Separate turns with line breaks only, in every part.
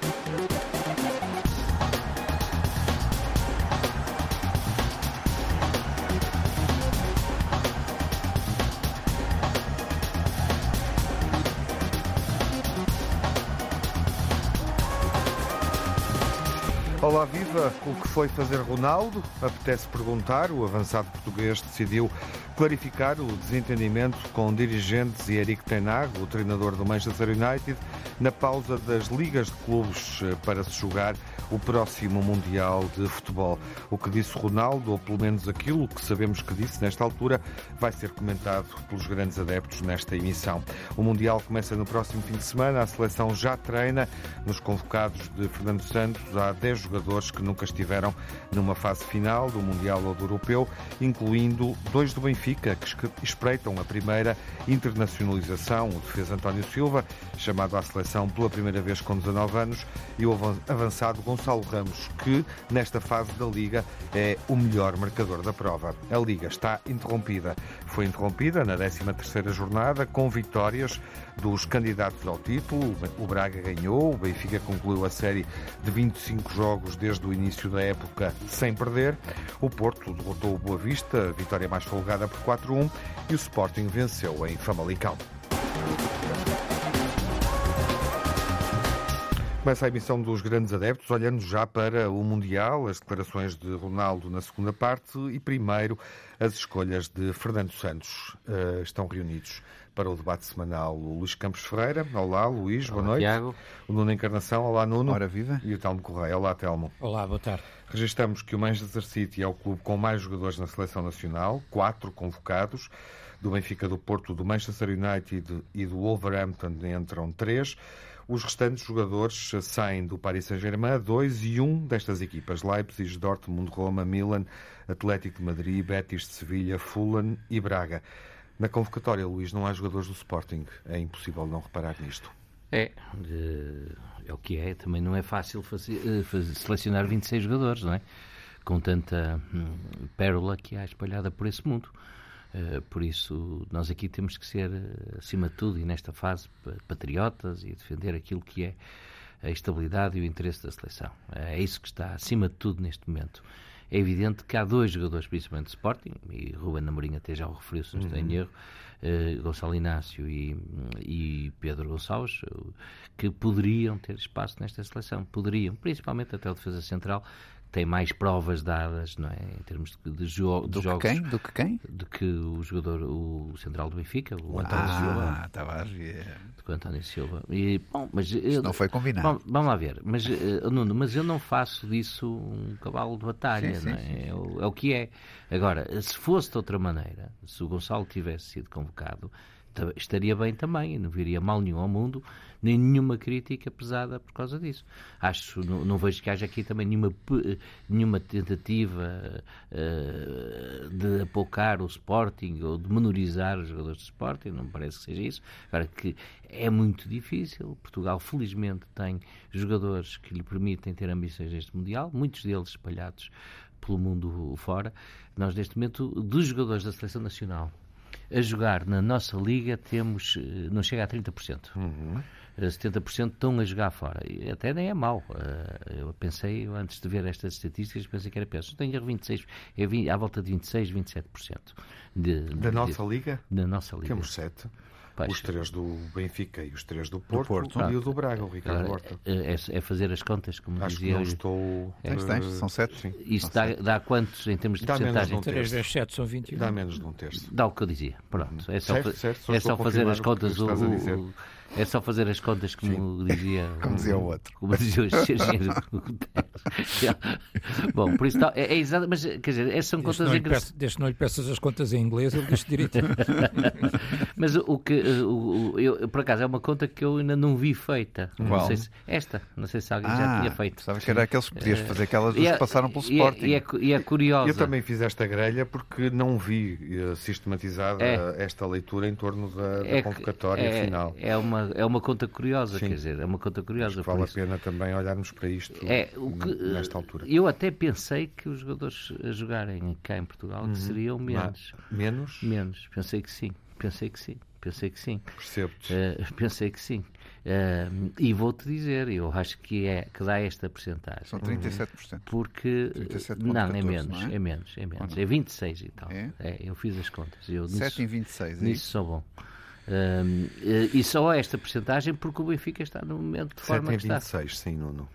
Thank you. Viva! O que foi fazer Ronaldo? Apetece perguntar. O avançado português decidiu clarificar o desentendimento com dirigentes e Eric Ten Hag, o treinador do Manchester United, na pausa das ligas de clubes eh, para se jogar o próximo Mundial de Futebol. O que disse Ronaldo, ou pelo menos aquilo que sabemos que disse nesta altura, vai ser comentado pelos grandes adeptos nesta emissão. O Mundial começa no próximo fim de semana. A seleção já treina. Nos convocados de Fernando Santos há 10 jogadores que nunca estiveram numa fase final do Mundial ou do Europeu, incluindo dois do Benfica que espreitam a primeira internacionalização. O defesa António Silva, chamado à seleção pela primeira vez com 19 anos, e o avançado Gonçalo Ramos, que nesta fase da Liga é o melhor marcador da prova. A Liga está interrompida. Foi interrompida na 13ª jornada com vitórias dos candidatos ao título. O Braga ganhou, o Benfica concluiu a série de 25 jogos desde o início da época sem perder. O Porto derrotou o Boa Vista, vitória mais folgada por 4-1 e o Sporting venceu em Famalicão. Começa a emissão dos grandes adeptos, olhando já para o Mundial, as declarações de Ronaldo na segunda parte e primeiro as escolhas de Fernando Santos. Uh, estão reunidos para o debate semanal o Luís Campos Ferreira. Olá, Luís, boa noite.
Tiago.
O Nuno Encarnação, olá, Nuno.
Ora, viva.
E o Telmo Correia. Olá, Telmo.
Olá, boa tarde.
Registramos que o Manchester City é o clube com mais jogadores na seleção nacional, quatro convocados. Do Benfica, do Porto, do Manchester United e do Wolverhampton entram três. Os restantes jogadores saem do Paris Saint-Germain, dois e um destas equipas: Leipzig, Dortmund, Roma, Milan, Atlético de Madrid, Betis de Sevilha, Fulham e Braga. Na convocatória, Luís, não há jogadores do Sporting. É impossível não reparar nisto.
É, é o que é. Também não é fácil eh, selecionar 26 jogadores, não é? Com tanta hum, pérola que há espalhada por esse mundo. Uh, por isso, nós aqui temos que ser, eh, acima de tudo, e nesta fase, patriotas e defender aquilo que é a estabilidade e o interesse da seleção. É isso que está acima de tudo neste momento. É evidente que há dois jogadores, principalmente de Sporting, e Ruben Amorim até já o referiu, se não estou em uhum. erro, uh, Gonçalo Inácio e, e, Pedro Gonçalves, que poderiam ter espaço nesta seleção. Poderiam, principalmente até o defesa central, tem mais provas dadas, não é? Em termos de, de, jo de
do
jogos.
Que quem? Do que quem?
De que o jogador, o central do Benfica, o
António ah, Silva. Ah, estava a ver.
De que o António Silva. E, bom, mas,
Isso não foi combinado.
Bom, vamos lá ver. Mas, uh, Nuno, mas eu não faço disso um cavalo de batalha, sim, não é? Sim, sim. É, o, é o que é. Agora, se fosse de outra maneira, se o Gonçalo tivesse sido convocado, estaria bem também, não viria mal nenhum ao mundo, nem nenhuma crítica pesada por causa disso. Acho, não, não vejo que haja aqui também nenhuma, nenhuma tentativa uh, de apocar o Sporting ou de menorizar os jogadores do Sporting, não me parece que seja isso. Agora que é muito difícil, Portugal felizmente tem jogadores que lhe permitem ter ambições neste Mundial, muitos deles espalhados pelo mundo fora. Nós, neste momento, dos jogadores da Seleção Nacional, a jogar na nossa liga temos, eh, não chega a 30%. Uhum. 70% eh, estão a jogar fora. E até nem é mau. Eh, eu pensei, antes de ver estas estatísticas, pensei que era péssimo. Tenho 26, é à volta de 26, 27%. De,
da de, nossa liga?
Da nossa liga.
Temos 7. Os três do Benfica e os três do Porto, do Porto. e o do Braga, o Ricardo Horta.
É, é, fazer as contas, como
Acho
dizia.
Que não estou.
Tens, tens, são sete. Sim.
Isso dá, dá quantos em termos de dá porcentagem?
3 vezes 7 são 21.
Dá menos de um terço.
Dá o que eu dizia. Pronto. É só, certo, certo, é só fazer as contas. O, o, é só fazer as contas como Sim. dizia.
Como dizia o outro.
Como dizia o Bom, por isso é, é exato, mas quer dizer, essas são desde contas
engraçadas. Desde não lhe peças as contas em inglês, ele diz direito.
mas o que, o, eu, por acaso, é uma conta que eu ainda não vi feita. Não sei se, esta, não sei se alguém ah, já tinha feito.
Sabes que era aqueles que podias fazer, aquelas duas que passaram pelo é, Sporting.
E é, e é curiosa.
Eu também fiz esta grelha porque não vi uh, sistematizada é. esta leitura em torno da, da é convocatória
é,
final.
É uma, é uma conta curiosa, Sim. quer dizer, é uma conta curiosa.
vale a pena também olharmos para isto é, o que, nesta altura.
Eu até pensei que os jogadores a jogarem cá em Portugal uhum. seriam menos.
menos?
Menos, pensei que sim, pensei que sim. Pensei que sim.
Percebo-te.
Uh, pensei que sim. Uh, e vou-te dizer, eu acho que é que dá esta percentagem.
São 37%.
Porque 37, não, 14, é menos, não é? é? menos, é menos. É 26 e tal. É? é? eu fiz as contas. Eu,
7 nisso, em 26, é
Nisso sou bom. Uh, e só esta percentagem porque o Benfica está no momento de forma 7 em
26, que está. sim, Nuno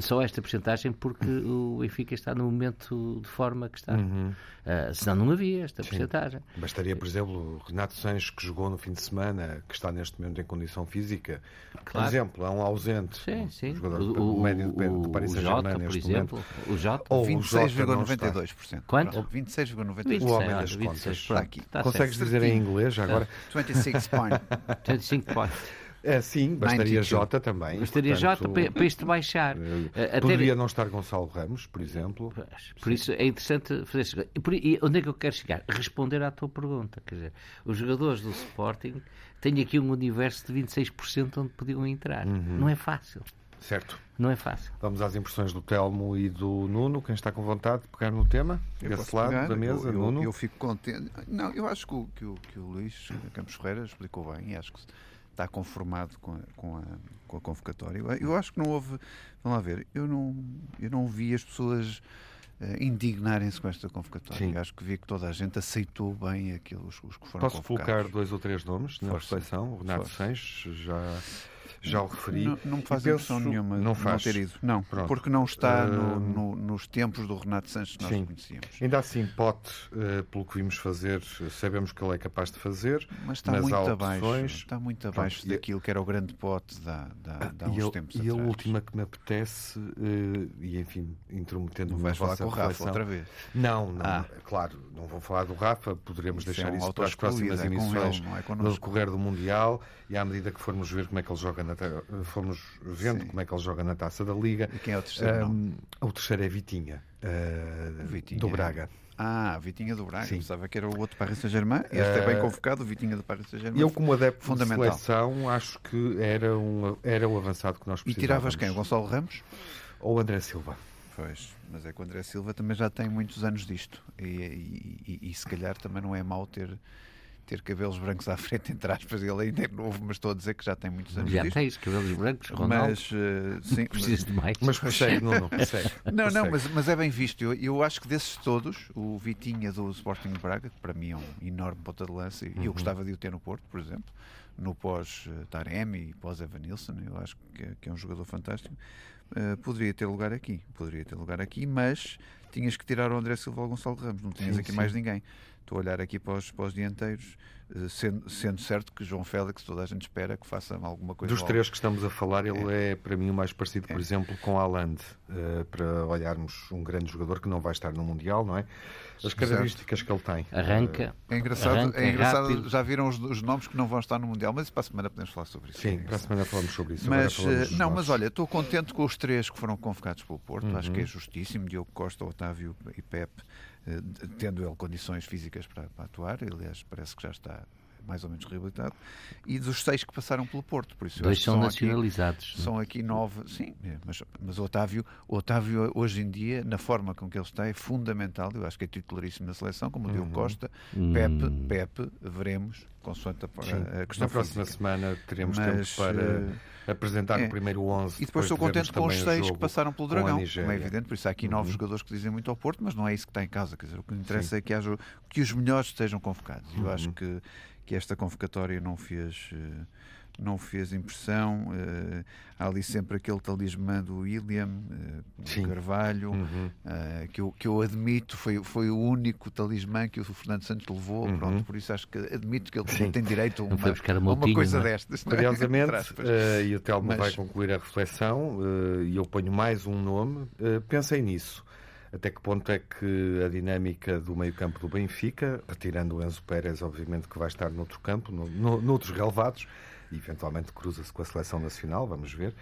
só esta porcentagem porque o Benfica está no momento de forma que está. Uhum. Uh, senão não havia esta porcentagem.
Bastaria, por exemplo, o Renato Sanches, que jogou no fim de semana, que está neste momento em condição física, claro. por exemplo, é um ausente.
Sim, sim.
Um jogador o, médio de, de Paris Saint-Germain
por exemplo,
momento.
O Jota.
Ou 26,92%.
Quanto?
26,92%.
O homem das 26, contas. Está aqui. Está Consegues dizer em inglês agora?
26 points.
25 points.
É, sim, bastaria Jota também.
Bastaria portanto, Jota para, para isto baixar.
Uh, poderia não estar Gonçalo Ramos, por exemplo.
Por isso é interessante fazer isso. E onde é que eu quero chegar? Responder à tua pergunta. Quer dizer, os jogadores do Sporting têm aqui um universo de 26% onde podiam entrar. Uhum. Não é fácil.
Certo.
Não é fácil.
Vamos às impressões do Telmo e do Nuno. Quem está com vontade de pegar no tema? Eu Desse lado pegar. da mesa,
eu, eu,
Nuno?
Eu fico contente. Não, eu acho que o, que o, que o Luís Campos Ferreira explicou bem e acho que está conformado com a, com a, com a convocatória. Eu acho que não houve. Vamos lá ver, eu não, eu não vi as pessoas uh, indignarem-se com esta convocatória. Acho que vi que toda a gente aceitou bem aquilo, os, os que foram
Posso convocados. colocar dois ou três nomes na reflexão? O Renato Sanches já já o referi.
Não, não me faz penso, impressão nenhuma não, faz. não ter ido. Não, Pronto. porque não está no, uh, no, nos tempos do Renato Sanches que nós sim. conhecíamos.
Ainda assim, Pote, uh, pelo que vimos fazer, sabemos que ele é capaz de fazer.
Mas está
mas
muito abaixo. Está muito abaixo Pronto, daquilo que era o grande Pote da, da, da há uns
e
tempos
E
atrás.
a última que me apetece, uh, e enfim, intrometendo
não vais falar com o Rafa outra vez?
Não, não. Ah. Claro, não vou falar do Rafa, poderemos isso deixar é um isso para as próximas é emissões é no decorrer do Mundial e à medida que formos ver como é que ele joga na fomos vendo Sim. como é que ele joga na taça da Liga.
E quem é o terceiro? Um, o
terceiro é Vitinha, uh, Vitinha. do Braga.
Ah, Vitinha do Braga. Sim. Pensava que era o outro Paris Saint-Germain. Este uh, é bem convocado, o Vitinha do Paris Saint-Germain.
Eu, como adepto de seleção, acho que era, um, era o avançado que nós precisávamos.
E tiravas quem? O Gonçalo Ramos?
Ou o André Silva?
Pois, mas é que o André Silva também já tem muitos anos disto. E, e, e, e se calhar também não é mau ter ter cabelos brancos à frente, entre aspas, ele ainda é novo, mas estou a dizer que já tem muitos anos.
Já
disto.
tens cabelos brancos, Ronaldo.
Mas, uh, sim,
Preciso de mais.
Mas consegue, não, não,
consegue. Não, não, mas, mas é bem visto. Eu, eu acho que desses todos, o Vitinha do Sporting de Braga, que para mim é um enorme ponta de lança, e uhum. eu gostava de o ter no Porto, por exemplo, no pós-Taremi e pós-Evanilson, eu acho que é, que é um jogador fantástico. Uh, poderia ter lugar aqui, poderia ter lugar aqui, mas tinhas que tirar o André Silva ou o Gonçalo Ramos, não tinhas sim, aqui sim. mais ninguém. Estou a olhar aqui para os, para os dianteiros, eh, sendo, sendo, certo que João Félix, toda a gente espera que faça alguma coisa.
Dos três que estamos a falar, ele é, é para mim o mais parecido, por é. exemplo, com Haaland, uh, para olharmos um grande jogador que não vai estar no Mundial, não é? As características Exato. que ele tem.
Arranca.
É engraçado,
arranca
é engraçado já viram os, os, nomes que não vão estar no Mundial, mas para a semana podemos falar sobre isso.
Sim, é para a semana falamos sobre isso.
Mas, não, mas olha, estou contente com os três que foram convocados pelo Porto, uhum. acho que é justíssimo. Diogo Costa, Otávio e Pepe eh, tendo ele condições físicas para, para, atuar, aliás, parece que já está mais ou menos reabilitado, e dos seis que passaram pelo Porto. Por isso,
Dois são, são nacionalizados.
Aqui, são aqui nove, sim, é, mas, mas o, Otávio, o Otávio, hoje em dia, na forma com que ele está, é fundamental. Eu acho que é titularíssimo na seleção, como o Diogo uhum. Costa. Uhum. Pepe, Pepe, veremos, consoante a, a questão
Na próxima
física.
semana teremos mas, tempo para. Uh, apresentar é. o primeiro 11.
E depois estou contente com os seis que passaram pelo Dragão, como é evidente, por isso há aqui uhum. novos jogadores que dizem muito ao Porto, mas não é isso que está em casa. Quer dizer, o que interessa Sim. é que, haja, que os melhores estejam convocados. Eu uhum. acho que, que esta convocatória não fez. Uh, não fez impressão. Uh, há ali sempre aquele talismã do William uh, Carvalho, uhum. uh, que, eu, que eu admito, foi, foi o único talismã que o Fernando Santos levou. Uhum. Pronto, por isso acho que admito que ele Sim. tem direito a uma, uma, uma coisa destas.
É? Curiosamente, e o Telmo Mas... vai concluir a reflexão, e eu ponho mais um nome, pensei nisso. Até que ponto é que a dinâmica do meio-campo do Benfica, retirando o Enzo Pérez, obviamente que vai estar noutro campo, no, no, noutros relevados, eventualmente cruza-se com a seleção nacional, vamos ver.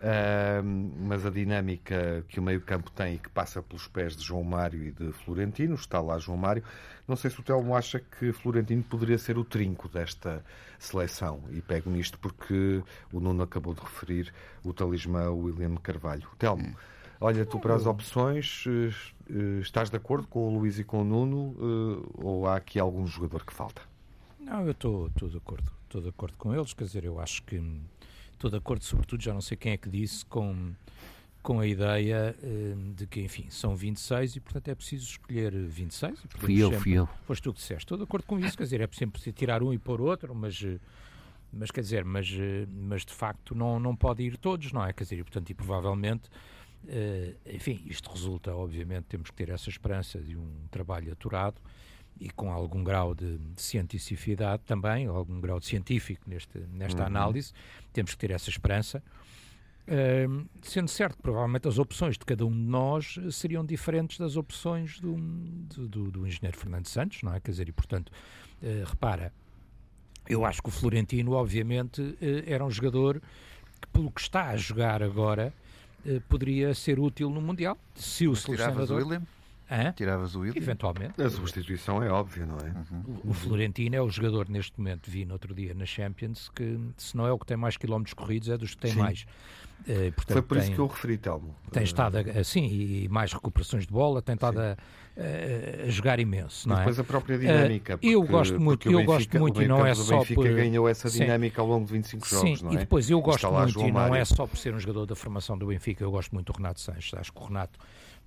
Uh, mas a dinâmica que o meio-campo tem e que passa pelos pés de João Mário e de Florentino, está lá João Mário. Não sei se o Telmo acha que Florentino poderia ser o trinco desta seleção. E pego nisto porque o Nuno acabou de referir o talismã William Carvalho. Telmo, olha tu para as opções. Eh, estás de acordo com o Luís e com o Nuno eh, ou há aqui algum jogador que falta?
Não, eu estou de acordo estou de acordo com eles, quer dizer, eu acho que estou de acordo, sobretudo, já não sei quem é que disse, com, com a ideia uh, de que, enfim, são 26 e, portanto, é preciso escolher 26. E, portanto,
fui eu, fui eu.
Foste tu que disseste. Estou de acordo com isso, quer dizer, é sempre tirar um e pôr outro, mas mas quer dizer, mas, mas de facto não, não pode ir todos, não é? Quer dizer, e, portanto, e provavelmente Uh, enfim, isto resulta, obviamente, temos que ter essa esperança de um trabalho aturado e com algum grau de, de cientificidade também, algum grau de científico neste, nesta uhum. análise, temos que ter essa esperança. Uh, sendo certo que provavelmente as opções de cada um de nós seriam diferentes das opções do, do, do, engenheiro Fernando Santos, não é? Quer dizer, e portanto, uh, repara, eu acho que o Florentino, obviamente, uh, era um jogador que, pelo que está a jogar agora, eh, poderia ser útil no Mundial. Se o
selecionador... o William?
Hã?
Tiravas o William?
Eventualmente.
A substituição é óbvia, não é?
Uhum. O, Florentino é o jogador neste momento, vi no outro dia na Champions, que se não é o que tem mais quilómetros corridos, é dos que tem Sim. mais.
Uh, portanto, Foi por tem, isso que eu referi, Telmo.
Tem estado assim, e mais recuperações de bola, tem estado a, a, a, jogar imenso. Não
e depois
é?
a própria dinâmica.
Porque, eu gosto muito, eu Benfica, gosto muito e não é só
por. ganhou essa dinâmica Sim. ao longo de 25 jogos,
Sim,
não é?
E depois eu gosto muito, e não é só por ser um jogador da formação do Benfica, eu gosto muito do Renato Sanches. Acho que o Renato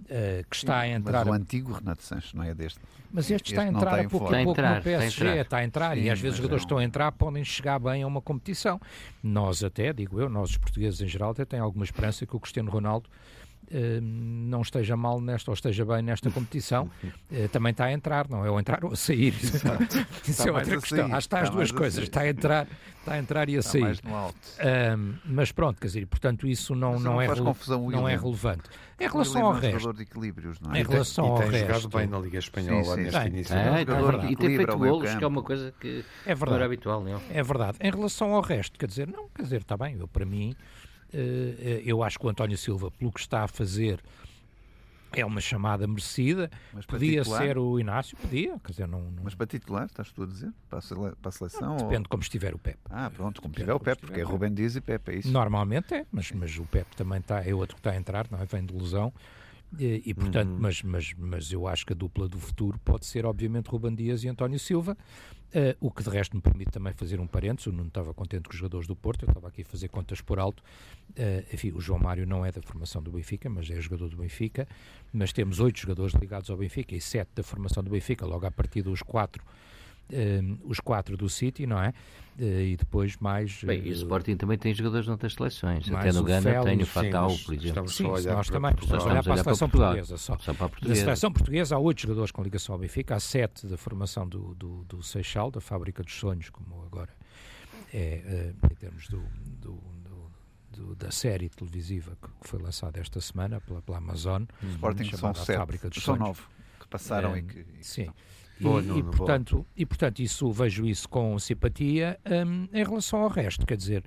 uh, que está a entrar.
Mas o antigo Renato Sanches, não é deste.
Mas este, este está a entrar a pouco a pouco no PSG, está a entrar, Sim, e às vezes os jogadores estão a entrar podem chegar bem a uma competição. Nós até, digo eu, nós os portugueses em geral até têm alguma esperança que o Cristiano Ronaldo não esteja mal nesta ou esteja bem nesta competição, uh, também está a entrar, não é ou entrar ou a sair. Isso é outra questão. Acho que está as duas coisas, está a entrar, está a entrar e a sair. Uh, mas pronto, quer dizer, portanto, isso não, não, não, é, confusão, não é relevante. Em relação ao resto.
De equilíbrios, não é?
Em relação
e
tem,
e
tem
jogado bem na Liga Espanhola sim, sim, neste início.
É, é, e tem feito golos, que é uma coisa que é verdade. não era habitual. Não.
É verdade. Em relação ao resto, quer dizer, não, quer dizer, está bem, eu para mim eh, eh, eu acho que o António Silva, pelo que está a fazer, é uma chamada merecida. Mas podia titular? ser o Inácio, podia. Quer dizer, não, não...
Mas para titular, estás tu a dizer? Para a, para a seleção? Não,
depende ou... como estiver o Pepe.
Ah, pronto, como estiver o Pepe, porque é Rubem Dias e Pepe, é isso?
Normalmente é, mas, mas o Pepe também está, é outro que está a entrar, não é? Vem de lesão. E, e portanto, uhum. mas, mas, mas eu acho que a dupla do futuro pode ser, obviamente, Ruben Dias e António Silva. Uh, o que de resto me permite também fazer um parênteses. Eu não estava contente com os jogadores do Porto, eu estava aqui a fazer contas por alto. Uh, enfim, o João Mário não é da formação do Benfica, mas é jogador do Benfica. Mas temos oito jogadores ligados ao Benfica e sete da formação do Benfica, logo a partir dos quatro uh, os quatro do City, não é? Uh, e depois mais.
Bem, e o Sporting também tem jogadores noutras seleções. Até no Gana tem o Fatal, sim, por exemplo.
Sim, nós também. Estamos a olhar para a seleção portuguesa só. só para a portuguesa. Da seleção portuguesa há oito jogadores com ligação ao Benfica, há sete da formação do, do, do Seixal, da Fábrica dos Sonhos, como agora é, uh, em termos do, do, do, da série televisiva que foi lançada esta semana pela, pela Amazon.
O Sporting são sete, Fábrica dos são Sonhos. nove que passaram e que...
Sim. E, boa, e, portanto, e portanto isso vejo isso com simpatia um, em relação ao resto, quer dizer,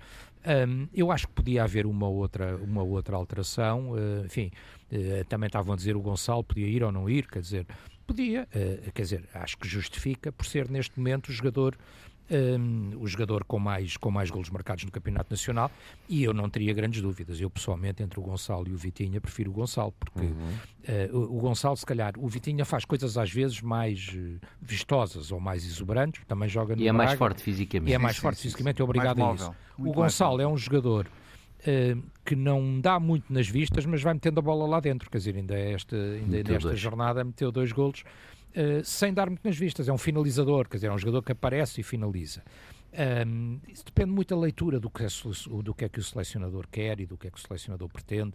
um, eu acho que podia haver uma outra, uma outra alteração, uh, enfim, uh, também estavam a dizer o Gonçalo podia ir ou não ir, quer dizer, podia, uh, quer dizer, acho que justifica por ser neste momento o jogador um, o jogador com mais, com mais golos marcados no Campeonato Nacional e eu não teria grandes dúvidas. Eu, pessoalmente, entre o Gonçalo e o Vitinha, prefiro o Gonçalo, porque uhum. uh, o, o, Gonçalo, se calhar, o Vitinha faz coisas às vezes mais uh, vistosas ou mais exuberantes, também joga no
E é Braga, mais forte fisicamente.
E é mais sim, forte sim, fisicamente, sim. obrigado a isso. o Gonçalo é um jogador Uh, que não dá muito nas vistas, mas vai metendo a bola lá dentro. Quer dizer, ainda, esta, ainda nesta jornada meteu dois golos uh, sem dar muito nas vistas. É um finalizador, quer dizer, é um jogador que aparece e finaliza. Um, isso depende muito da leitura do que, é, do que é que o selecionador quer e do que é que o selecionador pretende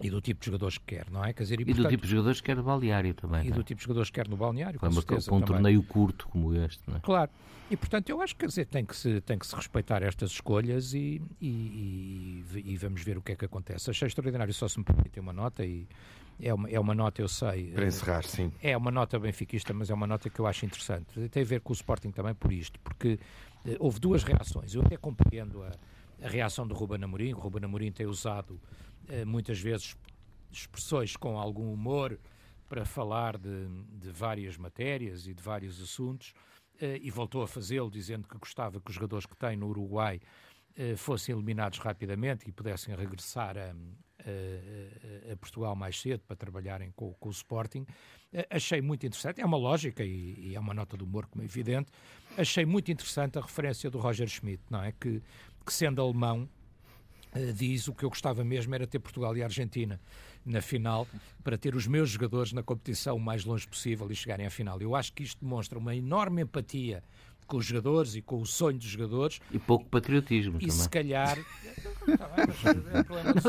e do tipo de jogadores que quer, não é? Quer dizer,
e, e portanto, do tipo de jogadores que quer no balneário também.
E
do
é? tipo de jogadores que quer no balneário, com, com certeza.
Com um torneio curto como este, não é?
Claro. E portanto eu acho que quer dizer, tem que se, tem que se respeitar estas escolhas e, e, e, e vamos ver o que é que acontece. Achei extraordinário, só se me permitem uma nota e é uma, é uma nota, eu sei.
Para encerrar, sim.
É uma nota benfiquista, mas é uma nota que eu acho interessante. Tem a ver com o Sporting também por isto, porque eh, houve duas reações. Eu até compreendo a, a reação do Ruben Amorim. O Ruben Amorim tem usado eh, muitas vezes expressões com algum humor para falar de, de várias matérias e de vários assuntos eh, e voltou a fazê-lo dizendo que gostava que os jogadores que tem no Uruguai eh, fossem eliminados rapidamente e pudessem regressar a, a, a Portugal mais cedo para trabalharem com, com, o Sporting. Eh, achei muito interessante, é uma lógica e, e, é uma nota de humor, como é evidente. Achei muito interessante a referência do Roger Schmidt, não é? Que, que sendo alemão, diz, o que eu gostava mesmo era ter Portugal e Argentina na final, para ter os meus jogadores na competição o mais longe possível e chegarem à final. Eu acho que isto demonstra uma enorme empatia com os jogadores e com o sonho dos jogadores.
E pouco patriotismo
e
também. E
se calhar.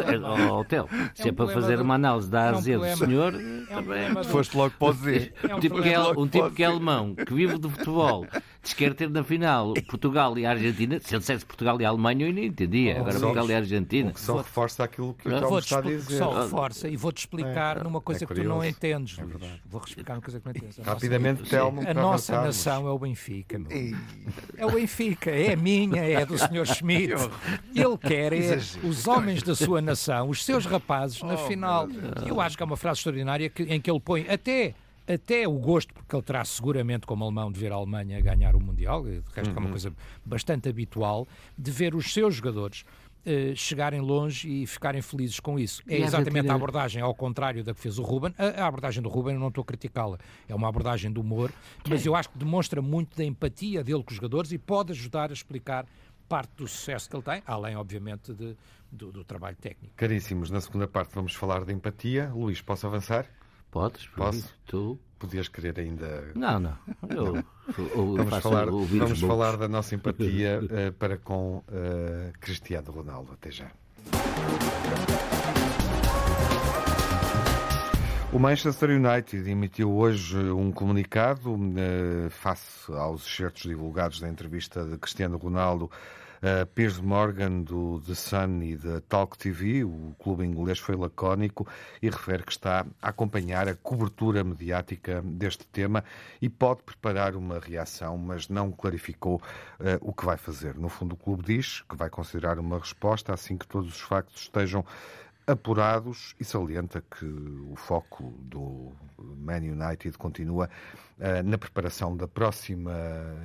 é
um hotel. Se é, para fazer uma análise da AZ é um do senhor.
É um Foste logo para dizer.
É um, tipo que é, um tipo que é alemão, que vive do futebol, quer ter na final Portugal e Argentina. Se ele dissesse Portugal e Alemanha, eu nem entendia. Agora Portugal e Argentina.
Que só reforça aquilo que o Telmo está a dizer.
Só reforça e vou-te explicar é, numa coisa que tu não entendes. Vou explicar uma coisa que não entendes.
Rapidamente, Telmo.
A nossa nação é o Benfica, meu. É o Benfica, é minha, é do Sr. Schmidt. Ele quer é os homens da sua nação, os seus rapazes, na oh, final. Eu acho que é uma frase extraordinária que, em que ele põe até até o gosto, porque ele terá seguramente como alemão de ver a Alemanha ganhar o Mundial, de resto uhum. é uma uhum. coisa bastante habitual, de ver os seus jogadores uh, chegarem longe e ficarem felizes com isso. É exatamente a abordagem ao contrário da que fez o Ruben. A, a abordagem do Ruben eu não estou a criticá-la, é uma abordagem de humor, mas eu acho que demonstra muito da empatia dele com os jogadores e pode ajudar a explicar parte do sucesso que ele tem, além, obviamente, de, do, do, trabalho técnico.
Caríssimos, na segunda parte vamos falar de empatia. Luís, posso avançar?
Podes,
posso. Tu? Podias querer ainda.
Não, não. Eu,
eu vamos falar, vamos falar da nossa empatia uh, para com uh, Cristiano Ronaldo. Até já. O Manchester United emitiu hoje um comunicado uh, face aos excertos divulgados da entrevista de Cristiano Ronaldo Uh, Piers Morgan, do The Sun e da Talk TV, o clube inglês, foi lacónico e refere que está a acompanhar a cobertura mediática deste tema e pode preparar uma reação, mas não clarificou uh, o que vai fazer. No fundo, o clube diz que vai considerar uma resposta assim que todos os factos estejam apurados e salienta que o foco do Man United continua na preparação da próxima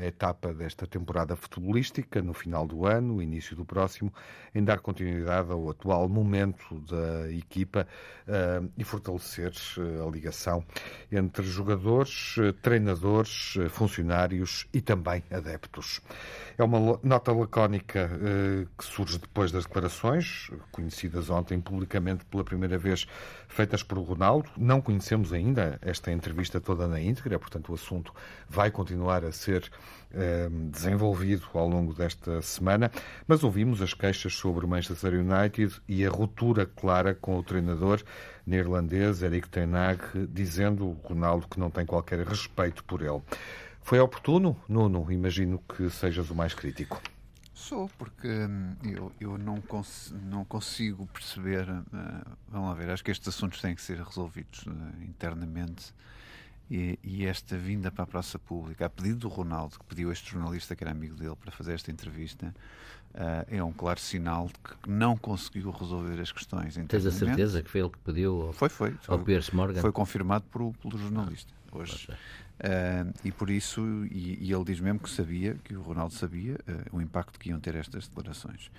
etapa desta temporada futebolística, no final do ano, início do próximo, em dar continuidade ao atual momento da equipa uh, e fortalecer uh, a ligação entre jogadores, treinadores, funcionários e também adeptos. É uma nota lacónica que surge depois das declarações, conhecidas ontem publicamente pela primeira vez, feitas por Ronaldo. Não conhecemos ainda esta entrevista toda na íntegra, portanto o assunto vai continuar a ser eh, desenvolvido ao longo desta semana, mas ouvimos as queixas sobre o Manchester United e a ruptura clara com o treinador neerlandês Eric Ten Hag, dizendo Ronaldo que não tem qualquer respeito por ele. Foi oportuno, Nuno? Imagino que sejas o mais crítico.
Sou, porque hum, eu, eu não, cons não consigo perceber. Uh, vamos lá ver, acho que estes assuntos têm que ser resolvidos uh, internamente. E, e, esta vinda para a praça pública, a pedido do Ronaldo, que pediu este jornalista que era amigo dele para fazer esta entrevista, uh, é um claro sinal de que não conseguiu resolver as questões.
Tens a certeza que foi ele que pediu ao,
foi, foi,
ao Piers Morgan?
Foi confirmado por, pelo jornalista. Hoje, Uh, e por isso, e, e, ele diz mesmo que sabia, que o Ronaldo sabia, uh, o impacto que iam ter estas declarações.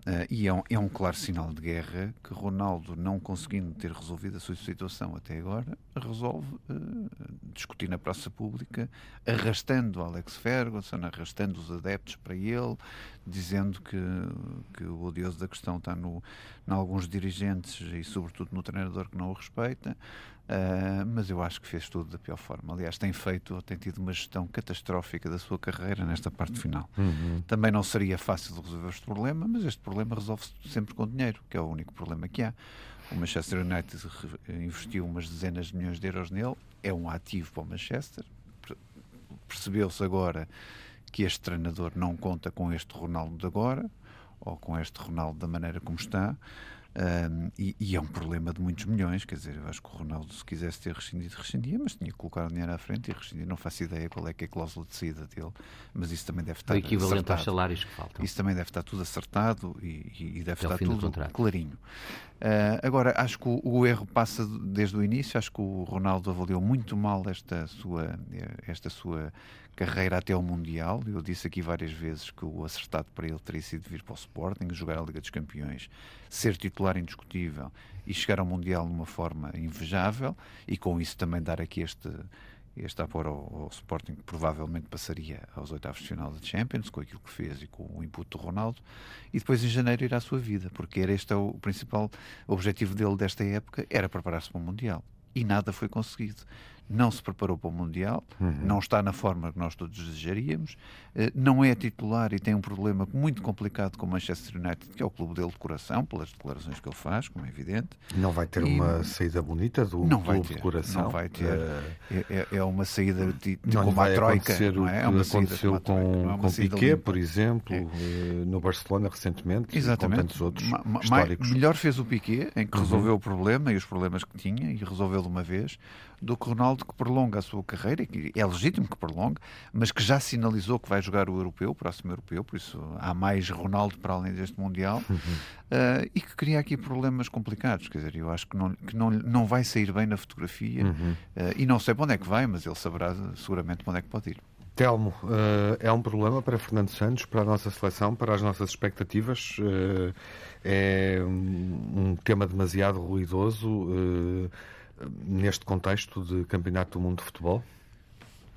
Uh, e é um, é um, claro sinal de guerra que Ronaldo, não conseguindo ter resolvido a sua situação até agora, resolve uh, discutir na praça pública, arrastando Alex Ferguson, arrastando os adeptos para ele, dizendo que, que o odioso da questão está no, em alguns dirigentes e, sobretudo, no treinador que não o respeita. Uh, mas eu acho que fez tudo da pior forma. Aliás, tem feito, tem tido uma gestão catastrófica da sua carreira nesta parte final. Uhum. Também não seria fácil de resolver este problema, mas este problema resolve-se sempre com dinheiro, que é o único problema que há. O Manchester United investiu umas dezenas de milhões de euros nele, é um ativo para o Manchester. Percebeu-se agora que este treinador não conta com este Ronaldo de agora, ou com este Ronaldo da maneira como está. Um, e, e, é um problema de muitos milhões, quer dizer, eu acho que o Ronaldo, se quisesse ter rescindido, rescindia, mas tinha que colocar o dinheiro à frente e rescindir. Não faço ideia qual é que é a cláusula de saída dele, mas isso também deve estar. O
equivalente
acertado.
aos salários que faltam.
Isso também deve estar tudo acertado e, e deve Até estar tudo clarinho. Uh, agora, acho que o, o, erro passa desde o início. Acho que o Ronaldo avaliou muito mal esta sua, esta sua carreira até ao Mundial. Eu disse aqui várias vezes que o acertado para ele teria sido vir para o Sporting, jogar a Liga dos Campeões, ser titular indiscutível e chegar ao Mundial de uma forma invejável e com isso também dar aqui este e está a pôr ao, ao, Sporting que provavelmente passaria aos oitavos de final da Champions, com aquilo que fez e com o input do Ronaldo, e depois em janeiro irá à sua vida, porque era este é o principal objetivo dele desta época, era preparar-se para o Mundial. E nada foi conseguido não se preparou para o Mundial, uhum. não está na forma que nós todos desejaríamos, eh, não é titular e tem um problema muito complicado com o Manchester United, que é o clube dele de coração, pelas declarações que ele faz, como é evidente.
Não vai ter e... uma saída bonita do
não
clube
ter,
de coração?
Não vai ter. É, é, é uma saída de, de não como a Troika.
Não
é?
é uma aconteceu com, é com Piquet, por exemplo, é. no Barcelona recentemente, Exatamente. com tantos outros ma, históricos.
Melhor fez o Piquet, em que uhum. resolveu o problema e os problemas que tinha, e resolveu de uma vez, do que Ronaldo que prolonga a sua carreira, e é legítimo que prolongue, mas que já sinalizou que vai jogar o europeu, o próximo europeu, por isso há mais Ronaldo para além deste Mundial, uhum. uh, e que cria aqui problemas complicados. Quer dizer, eu acho que não, que não, não vai sair bem na fotografia, uhum. uh, e não sei para onde é que vai, mas ele saberá seguramente para onde é que pode ir.
Telmo, uh, é um problema para Fernando Santos, para a nossa seleção, para as nossas expectativas? Uh, é um, um, tema demasiado ruidoso? Uh, neste contexto de Campeonato do Mundo de Futebol?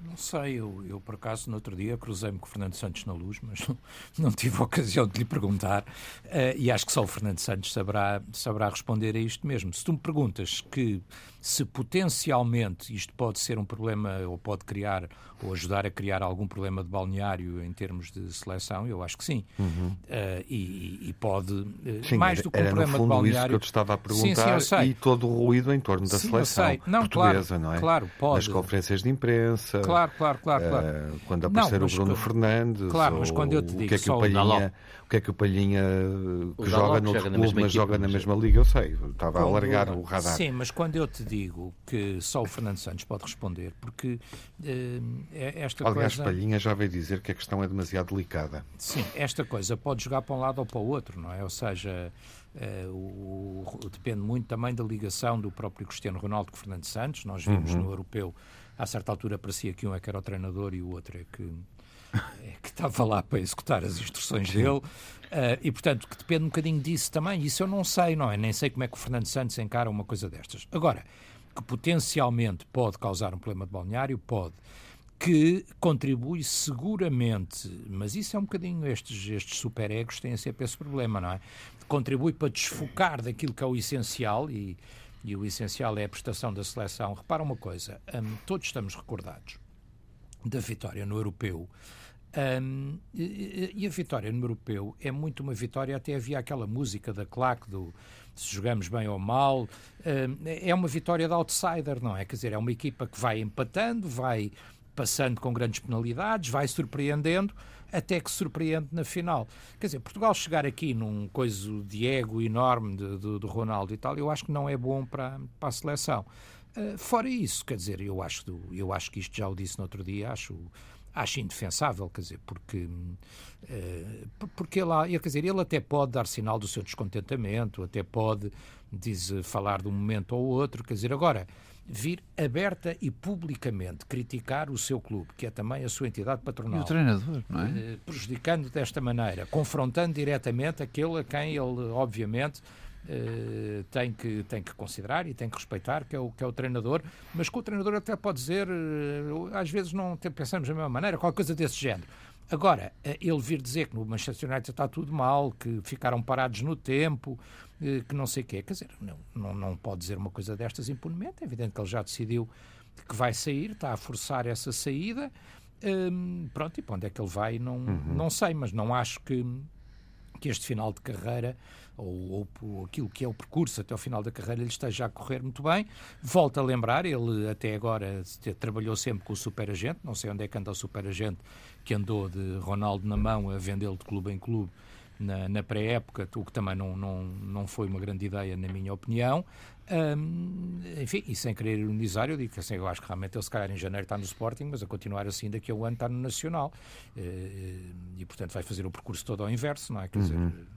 Não sei, eu, eu por acaso no outro dia cruzei-me com o Fernando Santos na luz, mas não, não tive a ocasião de lhe perguntar uh, e acho que só o Fernando Santos saberá, saberá responder a isto mesmo. Se tu me perguntas que se potencialmente isto pode ser um problema ou pode criar ou ajudar a criar algum problema de balneário em termos de seleção, eu acho que sim. Uhum. Uh, e, e, pode, uh,
sim, mais do que um problema no fundo de balneário. isso que eu te estava a perguntar sim, sim, e todo o ruído em torno da sim, seleção não, portuguesa,
claro,
não é?
Claro, pode.
Nas conferências de imprensa.
Claro, claro, claro. claro. Uh,
quando aparecer não, o Bruno Fernandes.
Claro, mas quando eu te digo
o que é que o Palhinha, o que é que o Palhinha que joga no outro clube, mas joga na mesma liga, eu sei. Estava a alargar o radar.
Sim, mas quando eu te digo que só o Fernando Santos pode responder, porque uh, esta
Aliás,
coisa...
Palhinha já veio dizer que a questão é demasiado delicada.
Sim, esta coisa pode jogar para um lado ou para o outro, não é? Ou seja, uh, o, o, depende muito também da ligação do próprio Cristiano Ronaldo com Fernando Santos. Nós vimos uhum. no Europeu, a certa altura parecia que um é que era o treinador e o outro é que é que estava lá para executar as instruções dele, uh, e portanto que depende um bocadinho disso também. Isso eu não sei, não é? Nem sei como é que o Fernando Santos encara uma coisa destas. Agora, que potencialmente pode causar um problema de balneário, pode. Que contribui seguramente, mas isso é um bocadinho, estes, estes superegos têm sempre esse problema, não é? Contribui para desfocar daquilo que é o essencial e, e o essencial é a prestação da seleção. Repara uma coisa, um, todos estamos recordados da vitória no europeu. Um, e, a vitória no europeu é muito uma vitória, até havia aquela música da claque do se jogamos bem ou mal, é uma vitória de outsider, não é? Quer dizer, é uma equipa que vai empatando, vai passando com grandes penalidades, vai surpreendendo, até que surpreende na final. Quer dizer, Portugal chegar aqui num coisa de ego enorme de Ronaldo e tal, eu acho que não é bom para, para a seleção. Uh, fora isso, quer dizer, eu acho, eu acho que isto já o disse no outro dia, acho acho indefensável, quer dizer, porque, uh, porque ele, quer dizer, ele até pode dar sinal do seu descontentamento, até pode diz, falar de um momento ou outro, quer dizer, agora, vir aberta e publicamente criticar o seu clube, que é também a sua entidade patronal.
E o treinador, não é?
Uh, prejudicando desta maneira, confrontando diretamente aquele a quem ele, obviamente, Uh, tem, que, tem que considerar e tem que respeitar, que é o, que é o treinador, mas que o treinador até pode dizer, uh, às vezes não pensamos da mesma maneira, qualquer coisa desse género. Agora, uh, ele vir dizer que no Manchester United está tudo mal, que ficaram parados no tempo, que não sei o quê, quer dizer, não, não, não pode dizer uma coisa destas impunemente, é evidente que ele já decidiu que vai sair, está a forçar essa saída, ehm, pronto, e para onde é que ele vai, não, uhum. não sei, mas não acho que, que este final de carreira ou, ou, aquilo que é o percurso até ao final da carreira lhe esteja a correr muito bem. Volto a lembrar, ele até agora trabalhou sempre com o superagente, não sei onde é que anda o superagente que andou de Ronaldo na mão a vendê-lo de clube em clube na, na pré-época, o que também não, não, não foi uma grande ideia, na minha opinião. Enfim, e sem querer ironizar, eu digo que assim, eu acho que realmente ele se calhar em janeiro está no Sporting, mas a continuar assim daqui a um ano está no Nacional. Uh, e portanto vai fazer o percurso todo ao inverso, não é? Quer dizer,
uhum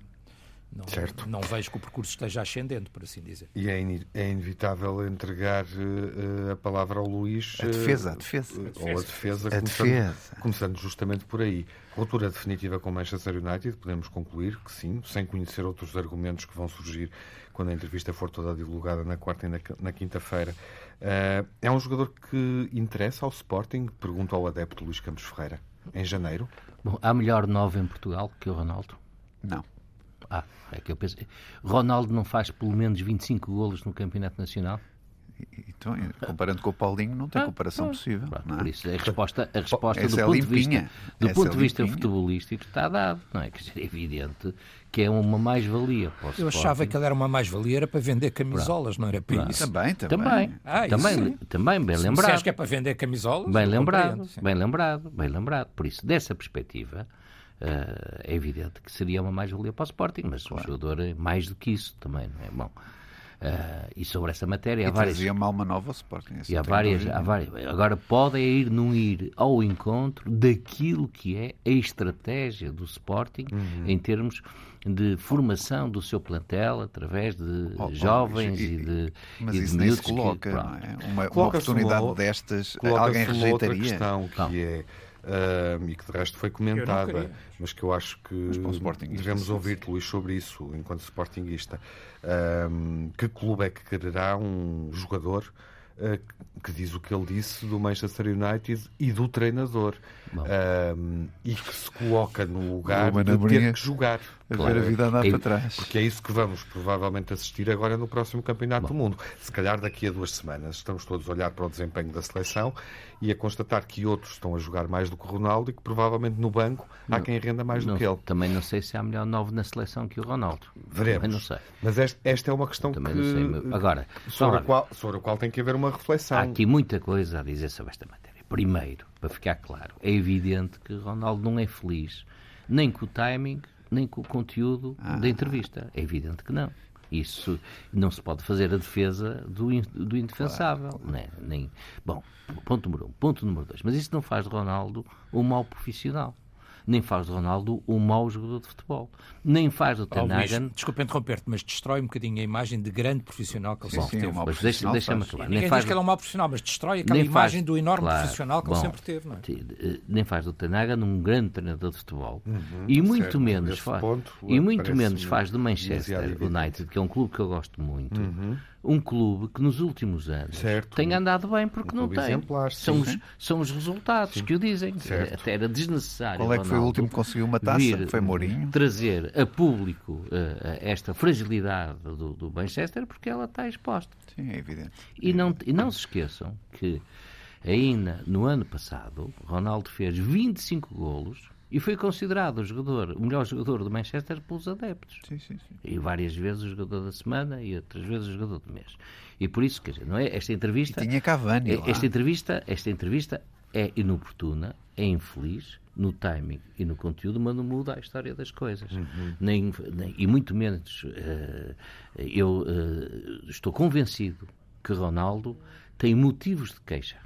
Não, certo. não vejo que o percurso esteja ascendente, por assim dizer.
E é, in, é inevitável entregar uh, a palavra ao Luís.
A defesa, uh, a defesa.
Uh, ou a defesa,
a
começando,
defesa.
começando justamente por aí. Ruptura definitiva com o Manchester United, podemos concluir que sim, sem conhecer outros argumentos que vão surgir quando a entrevista for toda divulgada na quarta e na, na quinta-feira. é um jogador que interessa ao Sporting? Pergunta ao adepto Luís Campos Ferreira. Em janeiro?
Bom, há melhor nove em Portugal que o Ronaldo?
Não.
Ah, é que eu pensei. Ronaldo não faz pelo menos 25 golos no Campeonato Nacional?
Então, comparando com o Paulinho, não tem ah, comparação ah, possível. não é?
Por isso, a resposta, a resposta do, é ponto, de vista, do ponto de é vista futebolístico está dado. Não é? Que é evidente que é uma mais-valia.
Eu achava que ele era uma mais-valia era para vender camisolas, Pronto. não era para isso.
Também, também.
Também, ah, também, também, bem Se lembrado. Se
que é para vender camisolas?
Bem lembrado, bem lembrado, bem lembrado. Por isso, dessa perspectiva, Uh, é evidente que seria uma mais-valia para o Sporting, mas claro. um jogador é mais do que isso também, não é? Bom, uh, e sobre essa matéria
e
há várias.
uma alma nova ao Sporting.
E há várias, há várias. Agora, pode ir não ir ao encontro daquilo que é a estratégia do Sporting uhum. em termos de formação do seu plantel através de oh, jovens e, e, de.
Mas
e
isso de nem se coloca, que, não é? Uma, uma oportunidade uma, destas, alguém rejeitaria. Outra
questão que é uh, e que de resto foi comentada, mas que eu acho que devemos ouvir-te, Luís, sobre isso, enquanto Sportingista. Uh, que clube é que quererá um jogador uh, que diz o que ele disse do Manchester United e do treinador e que se coloca no lugar de ter que jogar?
A claro. ver a vida andar é, para trás.
Porque é isso que vamos provavelmente assistir agora no próximo Campeonato Bom. do Mundo. Se calhar daqui a duas semanas estamos todos a olhar para o desempenho da seleção e a constatar que outros estão a jogar mais do que o Ronaldo e que provavelmente no banco há quem renda mais
não,
do que ele.
Também não sei se há melhor novo na seleção que o Ronaldo.
Veremos.
Também não sei.
Mas esta, esta é uma questão também que,
não sei. Agora,
sobre, a qual, sobre a qual tem que haver uma reflexão.
Há aqui muita coisa a dizer sobre esta matéria. Primeiro, para ficar claro, é evidente que Ronaldo não é feliz nem com o timing, nem com o conteúdo ah. da entrevista. É evidente que não. Isso não se pode fazer a defesa do, do indefensável. Claro. Né? Nem, bom, ponto número um. Ponto número dois. Mas isso não faz de Ronaldo um mau profissional nem faz do Ronaldo um mau jogador de futebol. Nem faz do Ten
oh, Desculpa interromper-te, mas destrói um bocadinho a imagem de grande profissional que ele
sempre
teve.
Um mas deixa-me deixa
claro. Ninguém faz... diz que ele é um mau profissional, mas destrói aquela imagem faz... do enorme claro. profissional que Bom, ele sempre teve. Não é?
Eh, nem faz do Tenaga um grande treinador de futebol. Uhum, e muito certo. menos, faz, ponto, e muito menos faz do Manchester United, que é um clube que eu gosto muito. Uhum um clube que nos últimos anos certo. tem andado bem porque um não tem. Exemplar, são, os, são os resultados sim. que o dizem. Certo. Até era desnecessário.
Qual é que foi o último que conseguiu uma taça? Vir, foi Mourinho.
Trazer a público uh, esta fragilidade do, do, Manchester porque ela está exposta.
Sim, é evidente.
E não, e não se esqueçam que ainda no ano passado Ronaldo fez 25 golos e foi considerado o jogador, o melhor jogador do Manchester pelos adeptos.
Sim, sim, sim.
E várias vezes o jogador da semana e outras vezes o jogador do mês. E por isso, quer dizer, não é? Esta entrevista.
E tinha Cavani.
É, esta entrevista, esta entrevista é inoportuna, é infeliz no timing e no conteúdo, mas não muda a história das coisas. Uhum. Nem, nem, e muito menos. Uh, eu uh, estou convencido que Ronaldo tem motivos de queixa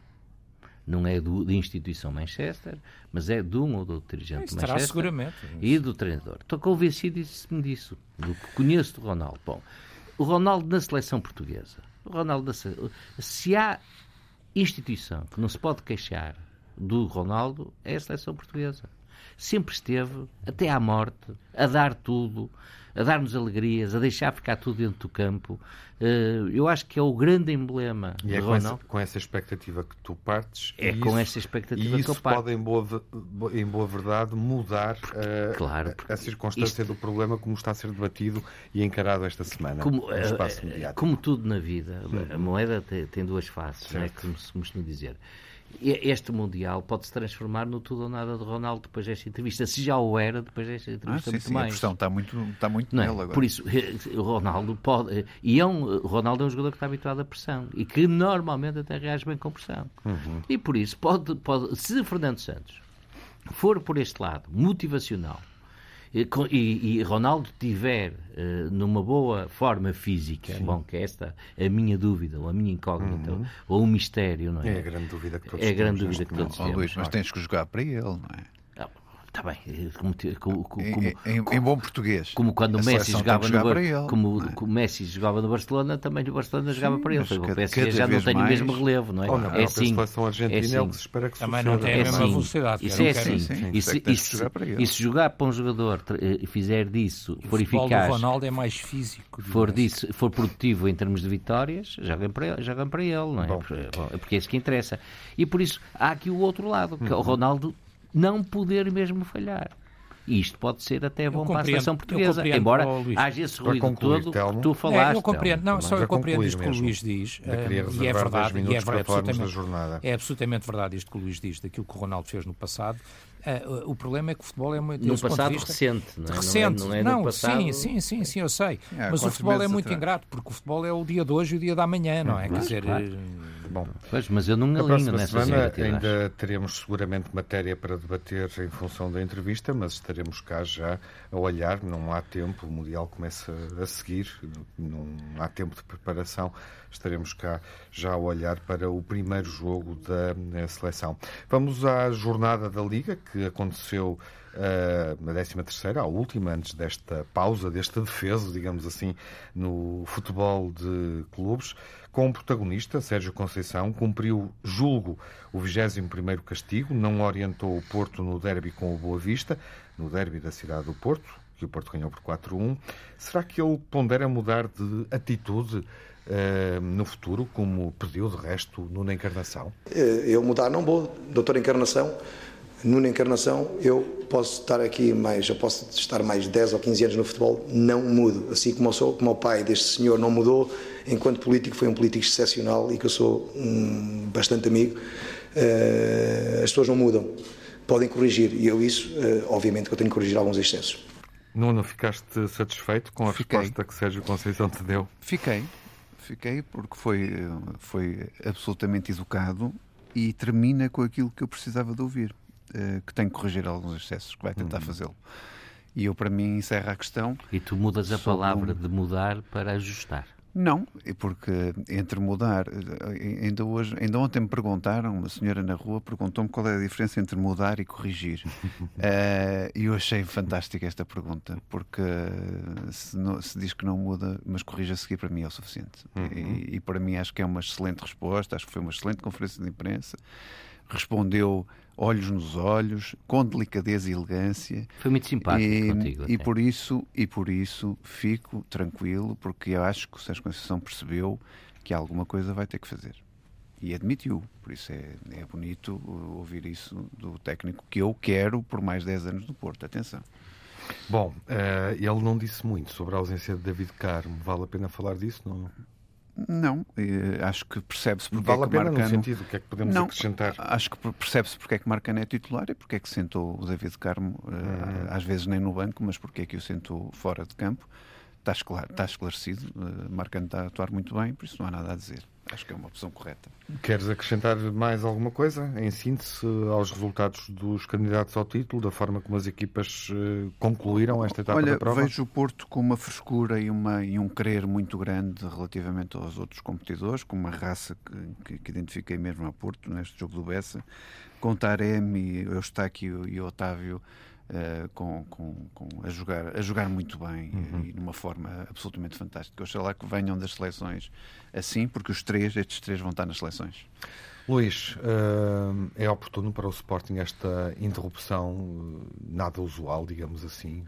não é do, da instituição Manchester, mas é de um ou do outro dirigente
de
Manchester
seguramente.
e do treinador. Estou convencido disso, do que conheço do Ronaldo. Bom, o Ronaldo na seleção portuguesa. O Ronaldo na, se há instituição que não se pode queixar do Ronaldo, é a seleção portuguesa. Sempre esteve, até à morte, a dar tudo, a dar-nos alegrias, a deixar ficar tudo dentro do campo. Uh, eu acho que é o grande emblema
e é com essa, com essa, expectativa que tu partes.
É com isso, essa expectativa
que
eu parto.
pode, em boa, em boa verdade, mudar uh, claro, a, circunstância isto... do problema como está a ser debatido e encarado esta semana
como, mediático. Como tudo na vida, a moeda tem, tem duas faces, não é, como se costuma dizer este Mundial pode se transformar no tudo ou nada de Ronaldo depois desta entrevista. Se já o era, depois desta ah, entrevista, ah, muito sim, mais. A
pressão está muito, está muito não é? agora.
Por isso, o Ronaldo pode. E é um, o Ronaldo é um jogador que está habituado à pressão e que normalmente até reage bem com pressão. Uhum. E por isso, pode, pode, se Fernando Santos for por este lado motivacional e, e, Ronaldo tiver uh, numa boa forma física, Sim. bom, que é esta a minha dúvida, ou a minha incógnita, uhum. ou o mistério, não é?
É a grande dúvida que todos
É a grande dúvida que todos
temos. Luís, mas tens que jogar para ele, não é?
Está bem. Como, como,
em, em, em, bom português.
Como quando o Messi jogava no Bar... como, é? o Messi jogava no Barcelona, também o Barcelona Sim, jogava para ele. O PSG já não tem mais... o mesmo relevo, não é?
Ou não,
é
assim. A argentina é, assim. é que se espera que
Também não tem a mesma assim. velocidade.
Isso é assim. E se jogar para um jogador e fizer disso, for eficaz.
O Ronaldo é mais físico.
For, disso, for produtivo em termos de vitórias, jogam para ele, jogam para ele não é? É porque é isso que interessa. E por isso há aqui o outro lado, que é o uhum. Ronaldo não poder mesmo falhar. E isto pode ser até bom para a seleção portuguesa, embora haja esse ruído concluir, todo Telmo. que tu falaste.
É, eu compreendo, não, só eu compreendo isto que o Luís diz, uh, e é verdade, e é, verdade absolutamente, é absolutamente verdade isto que o Luís diz, daquilo que o Ronaldo fez no passado, Uh, o problema é que o futebol é muito.
No passado vista, recente, não é?
Recente,
não, é,
não, é não passado... sim, sim, sim, sim, eu sei. É, mas o futebol é muito atrás. ingrato, porque o futebol é o dia de hoje e o dia da manhã, não é? Quer dizer. Claro.
Eh, Bom, pois, mas eu não me alinho nessa
semana ainda teremos seguramente matéria para debater em função da entrevista, mas estaremos cá já a olhar. Não há tempo, o Mundial começa a seguir, não há tempo de preparação. Estaremos cá já a olhar para o primeiro jogo da seleção. Vamos à jornada da Liga que aconteceu na 13ª, a última, antes desta pausa, deste defeso, digamos assim, no futebol de clubes, com o protagonista, Sérgio Conceição, cumpriu, julgo, o 21º castigo, não orientou o Porto no derby com o Boa Vista, no derby da cidade do Porto, que o Porto ganhou por 4-1. Será que ele pondera mudar de atitude uh, no futuro, como pediu de resto Nuno Encarnação?
Eh, eu mudar não vou, doutor Encarnação numa encarnação, eu posso estar aqui mais, eu posso estar mais 10 ou 15 anos no futebol, não mudo. Assim como eu sou, como o pai deste senhor não mudou, enquanto político foi um político excepcional e que eu sou um, bastante amigo, uh, as pessoas não mudam. Podem corrigir e eu isso, uh, obviamente que eu tenho que corrigir alguns excessos.
Nuno, ficaste satisfeito com a Fiquei. resposta que Sérgio Conceição te deu?
Fiquei. Fiquei porque foi, foi absolutamente educado e termina com aquilo que eu precisava de ouvir. Eh, que tem que corrigir alguns excessos, que vai tentar uhum. fazê-lo. E eu, para mim, encerra a questão.
E tu mudas a palavra um... de mudar para ajustar.
Não, porque entre mudar, eh, ainda, hoje, ainda ontem me perguntaram, uma senhora na rua perguntou-me qual é a diferença entre mudar e corrigir. uh, e eu achei fantástica esta pergunta, porque se, não, se, diz que não muda, mas corrige a seguir, para mim é o suficiente. Uhum. E, e, para mim acho que é uma excelente resposta, acho que foi uma excelente conferência de imprensa. Respondeu olhos nos olhos, com delicadeza e elegância.
Foi muito simpático e, contigo.
E por isso e por isso fico tranquilo, porque eu acho que o Sérgio Conceição percebeu que alguma coisa vai ter que fazer. E admitiu. Por isso é, é bonito ouvir isso do técnico que eu quero por mais 10 anos no Porto. Atenção.
Bom, uh, ele não disse muito sobre a ausência de David Carmo. Vale a pena falar disso? Não?
Não, acho que percebe-se porque
vale
é que
a pena
Marcano...
no sentido, o que é que podemos
não,
acrescentar?
Acho que percebe-se porque é que Marcano é titular e porque é que sentou o David Carmo, uhum. às vezes nem no banco, mas porque é que o sentou fora de campo. Está, está esclarecido, uh, Marcano está a atuar muito bem, por isso não há nada a dizer. Acho que é uma opção correta.
Queres acrescentar mais alguma coisa, em síntese, aos resultados dos candidatos ao título, da forma como as equipas uh, concluíram esta etapa
Olha,
da prova?
vejo o Porto com uma frescura e, uma, e um querer muito grande relativamente aos outros competidores, com uma raça que, que, que identifiquei mesmo a Porto neste jogo do Bessa, com Taremi, Eustáquio e Otávio Uh, com, com, com, a, jogar, a jogar muito bem uhum. e de uma forma absolutamente fantástica. Oxalá que venham das seleções assim, porque os três, estes três vão estar nas seleções.
Luís, uh, é oportuno para o Sporting esta interrupção uh, nada usual, digamos assim.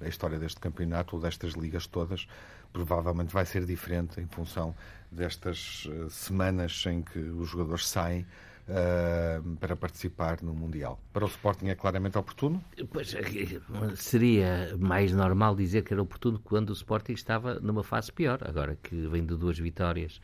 a história deste campeonato ou destas ligas todas provavelmente vai ser diferente em função destas semanas em que os jogadores saem uh, para participar no Mundial. Para o Sporting é claramente oportuno?
Pois, é seria mais normal dizer que era oportuno quando o Sporting estava numa fase pior, agora que vem de duas vitórias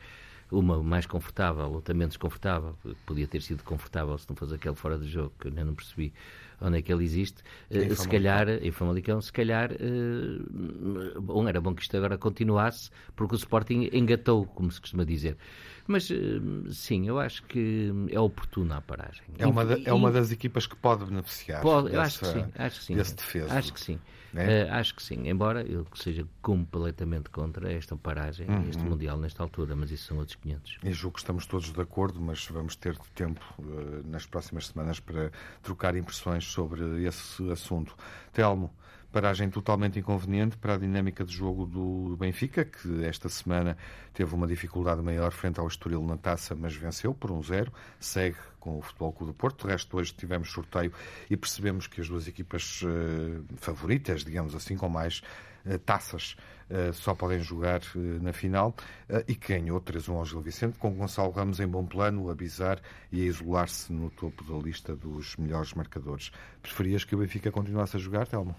uma mais confortável, outra menos desconfortável, podia ter sido confortável se não fosse aquele fora de jogo, que eu ainda não percebi onde é que ele existe, uh, se calhar, em Famalicão, se calhar, uh, bom, era bom que isto agora continuasse, porque o Sporting engatou, como se costuma dizer. Mas hum, sim, eu acho que é oportuna a paragem.
É uma, da, é uma das equipas que pode beneficiar
pode, dessa, acho que sim, acho que sim,
desse defesa.
Acho que sim. Uh, acho que sim, embora eu seja completamente contra esta paragem, uhum. este Mundial nesta altura, mas isso são outros 500.
E julgo que estamos todos de acordo, mas vamos ter tempo uh, nas próximas semanas para trocar impressões sobre esse assunto. Telmo, paragem totalmente inconveniente para a dinâmica de jogo do Benfica, que esta semana teve uma dificuldade maior frente ao Estoril na taça, mas venceu por um zero. Segue com o Futebol Clube do Porto. De resto, hoje tivemos sorteio e percebemos que as duas equipas uh, favoritas, digamos assim, com mais uh, taças, uh, só podem jogar na final. e que ganhou 3-1 ao Gil Vicente, com Gonçalo Ramos em bom plano, a bizar e a isolar-se no topo da lista dos melhores marcadores. Preferias que o Benfica continuasse a jogar, Telmo?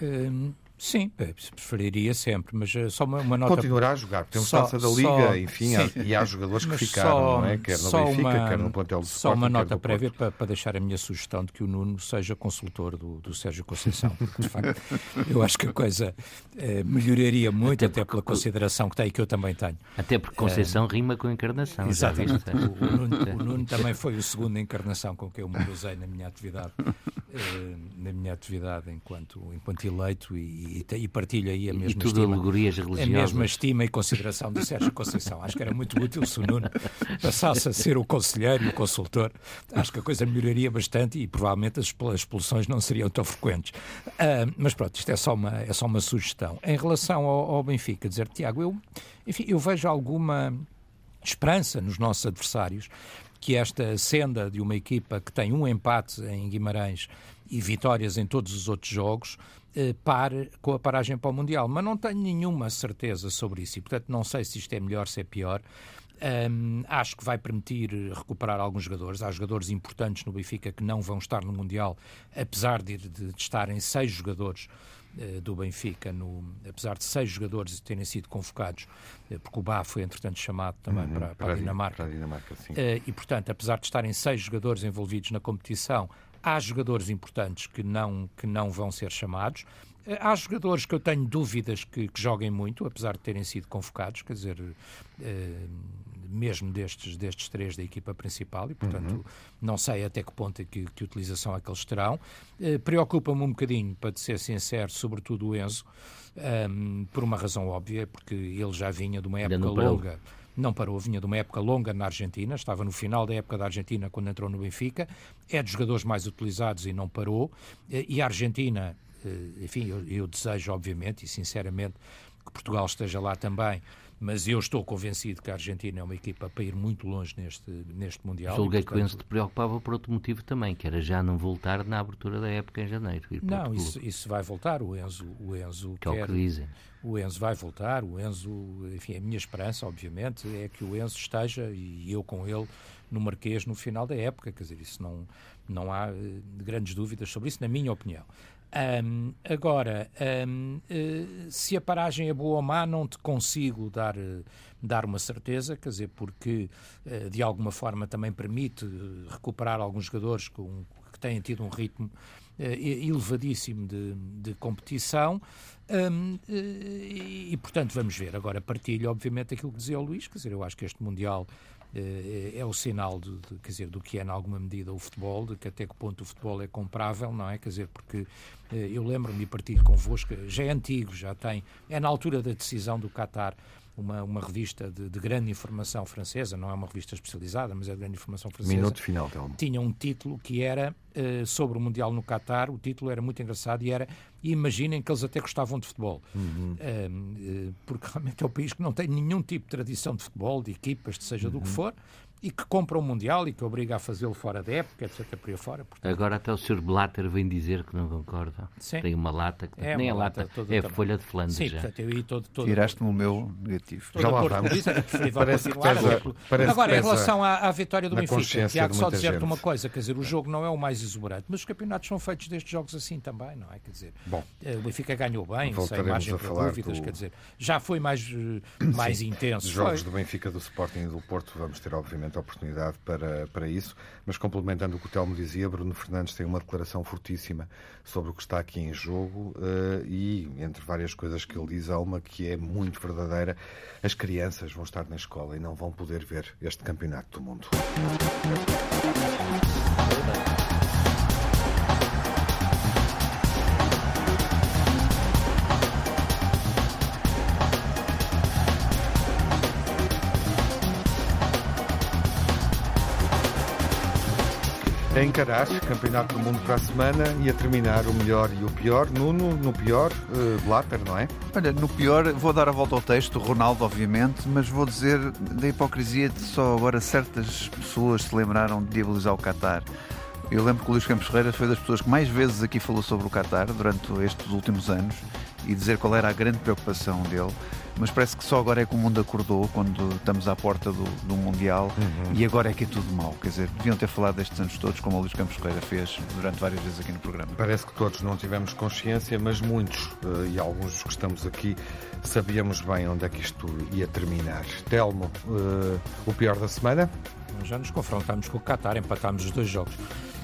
Um, sim, é, preferiria sempre, mas uh, só uma, uma, nota.
Continuará a jogar, temos só, taça da Liga, só, enfim, há, e há jogadores que ficaram, só, não é? Quer no Benfica, uma, quer no plantel do
Só uma nota prévia para, para, deixar a minha sugestão de que o Nuno seja consultor do, do Sérgio Conceição, porque de facto eu acho que a coisa uh, melhoraria muito, até, até pela consideração que tem e que eu também tenho.
Até porque Conceição uh, rima com encarnação.
Exatamente. O, o, Nuno, o, Nuno, também foi o segundo encarnação com que eu me usei na minha atividade, na minha atividade enquanto, enquanto eleito e, e, e partilho aí a mesma e tudo estima,
alegorias religiosas.
a mesma estima e consideração do Sérgio Conceição. Acho que era muito útil se o Nuno passasse a ser o conselheiro e o consultor. Acho que a coisa melhoraria bastante e provavelmente as expulsões não seriam tão frequentes. Uh, mas pronto, isto é só uma, é só uma sugestão. Em relação ao, ao Benfica, dizer, Tiago, eu, enfim, eu vejo alguma esperança nos nossos adversários que esta senda de uma equipa que tem um empate em Guimarães e vitórias em todos os outros jogos pare com a paragem para o Mundial. Mas não tenho nenhuma certeza sobre isso e, portanto, não sei se isto é melhor, se é pior. Um, acho que vai permitir recuperar alguns jogadores. Há jogadores importantes no Benfica que não vão estar no Mundial, apesar de, de, de estarem seis jogadores uh, do Benfica, no, apesar de seis jogadores terem sido convocados, uh, porque o Bá foi entretanto chamado também uhum, para, para, a Dinamarca. Para a Dinamarca uh, e portanto, apesar de estarem seis jogadores envolvidos na competição, Há jogadores importantes que não, que não vão ser chamados. Eh, há jogadores que eu tenho dúvidas que, que joguem muito, apesar de terem sido convocados, quer dizer, eh, mesmo destes, destes três da equipa principal, e portanto uhum. não sei até que ponto é que, que utilização é que eles terão. Eh, Preocupa-me um bocadinho, para ser sincero, sobretudo o Enzo, um, ehm, por uma razão óbvia, porque ele já vinha de uma época longa não parou, vinha de uma época longa na Argentina, estava no final da época da Argentina quando entrou no Benfica, é dos jogadores mais utilizados e não parou, e a Argentina, eh, enfim, eu, eu desejo obviamente e sinceramente que Portugal esteja lá também, mas eu estou convencido que a Argentina é uma equipa para ir muito longe neste, neste Mundial.
Julguei portanto... que o Enzo te preocupava por outro motivo também, que era já não voltar na abertura da época em janeiro.
Não, isso, isso vai voltar. O Enzo, o Enzo
que quer, é o que dizem.
O Enzo vai voltar. O Enzo, enfim, a minha esperança, obviamente, é que o Enzo esteja e eu com ele no Marquês no final da época. Quer dizer, isso não, não há uh, grandes dúvidas sobre isso, na minha opinião. Um, agora, um, uh, eh, se a paragem é boa ou má, não te consigo dar, uh, dar uma certeza, quer dizer, porque uh, de alguma forma também permite recuperar alguns jogadores com, que têm tido um ritmo elevadíssimo de, de competição. Um, e, e, portanto, vamos ver. Agora, partilho, obviamente, aquilo que dizia o Luís, quer dizer, eu acho que este Mundial é, é o sinal de, de, quer dizer, do que é, em alguma medida, o futebol, de que até que ponto o futebol é comprável, não é? Quer dizer, porque eh, eu lembro-me e partilho convosco, já é antigo, já tem, é na altura da decisão do Qatar, uma, uma revista de, de, grande informação francesa, não é uma revista especializada, mas é de grande informação francesa.
Minuto final, Telmo.
Tinha um título que era uh, sobre o Mundial no Qatar, o título era muito engraçado e era imaginem que eles até gostavam de futebol. Uhum. Uh, porque realmente é um país que não tem nenhum tipo de tradição de futebol, de equipas, de seja uhum. do que uhum. for, e que compra o Mundial e que obriga a fazê-lo fora da época, etc. por aí fora.
Portanto... Agora até o Sr. Blatter vem dizer que não concorda. Sim. Tem uma lata, que é nem a lata, lata é a folha de Flandres. Sim,
portanto, eu ia todo, todo
Tiraste-me o meu negativo.
Já lá vamos.
parece pesa, parece Agora, em relação à, à vitória do Benfica, Tiago, só dizer-te uma coisa, quer dizer, o jogo não é o mais exuberante, mas os campeonatos são feitos destes jogos assim também, não é? Quer dizer, Bom, eh, o Benfica ganhou bem, sem margem para dúvidas, do... quer dizer, já foi mais, eh, mais intenso.
Os jogos foi. do Benfica, do Sporting e do Porto vamos ter, obviamente, a oportunidade para para, para isso, mas complementando o que o Telmo dizia, Bruno Fernandes tem uma declaração fortíssima sobre o que está aqui em jogo uh, e, entre várias coisas que ele diz, há uma que é muito verdadeira: as crianças vão estar na escola e não vão poder ver este campeonato do mundo. A encarar Campeonato do Mundo para a semana e a terminar o melhor e o pior. Nuno, no pior, uh, Blatter, não é?
Olha, no pior, vou dar a volta ao texto, Ronaldo, obviamente, mas vou dizer da hipocrisia de só agora certas pessoas se lembraram de diabolizar o Qatar. Eu lembro que o Luís Campos Ferreira foi das pessoas que mais vezes aqui falou sobre o Qatar durante estes últimos anos e dizer qual era a grande preocupação dele mas parece que só agora é que o mundo acordou quando estamos à porta do, do Mundial uhum. e agora é que é tudo mau. Quer dizer, deviam ter falado destes anos todos, como o Luís Campos Ferreira fez durante várias vezes aqui no programa.
Parece que todos não tivemos consciência, mas muitos, eh, e alguns que estamos aqui, sabíamos bem onde é que isto ia terminar. Telmo, uh, o pior da semana?
Já nos confrontámos com o Qatar, empatámos os dois jogos.